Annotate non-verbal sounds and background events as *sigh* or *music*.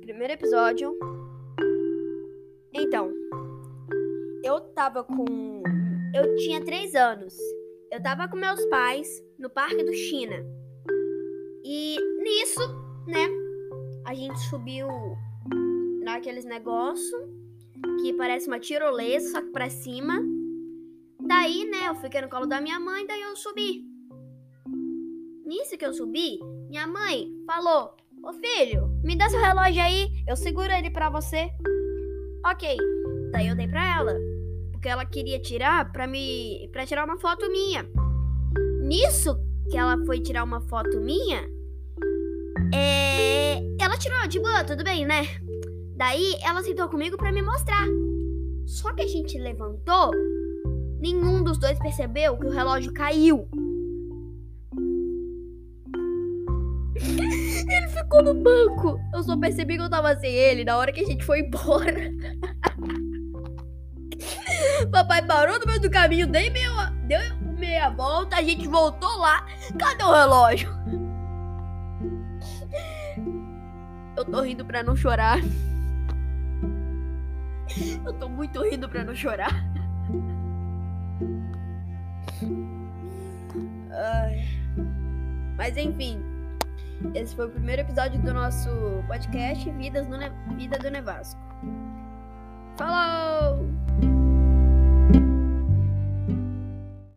primeiro episódio. Então, eu tava com. Eu tinha três anos. Eu tava com meus pais no Parque do China. E nisso, né? A gente subiu naqueles negócios que parece uma tirolesa, só que pra cima. Daí, né, eu fiquei no colo da minha mãe, daí eu subi. Nisso que eu subi, minha mãe falou: Ô filho, me dá seu relógio aí, eu seguro ele pra você. Ok, daí eu dei pra ela, porque ela queria tirar pra me. para tirar uma foto minha. Nisso que ela foi tirar uma foto minha, é. Ela tirou de boa, tudo bem, né? Daí ela sentou comigo pra me mostrar. Só que a gente levantou, nenhum dos dois percebeu que o relógio caiu. Ele ficou no banco. Eu só percebi que eu tava sem ele na hora que a gente foi embora. *laughs* Papai parou no meio do caminho, dei meia, deu meia volta, a gente voltou lá. Cadê o relógio? Eu tô rindo pra não chorar. Eu tô muito rindo pra não chorar. Ai. Mas enfim. Esse foi o primeiro episódio do nosso podcast Vidas no ne Vida do Nevasco. Falou!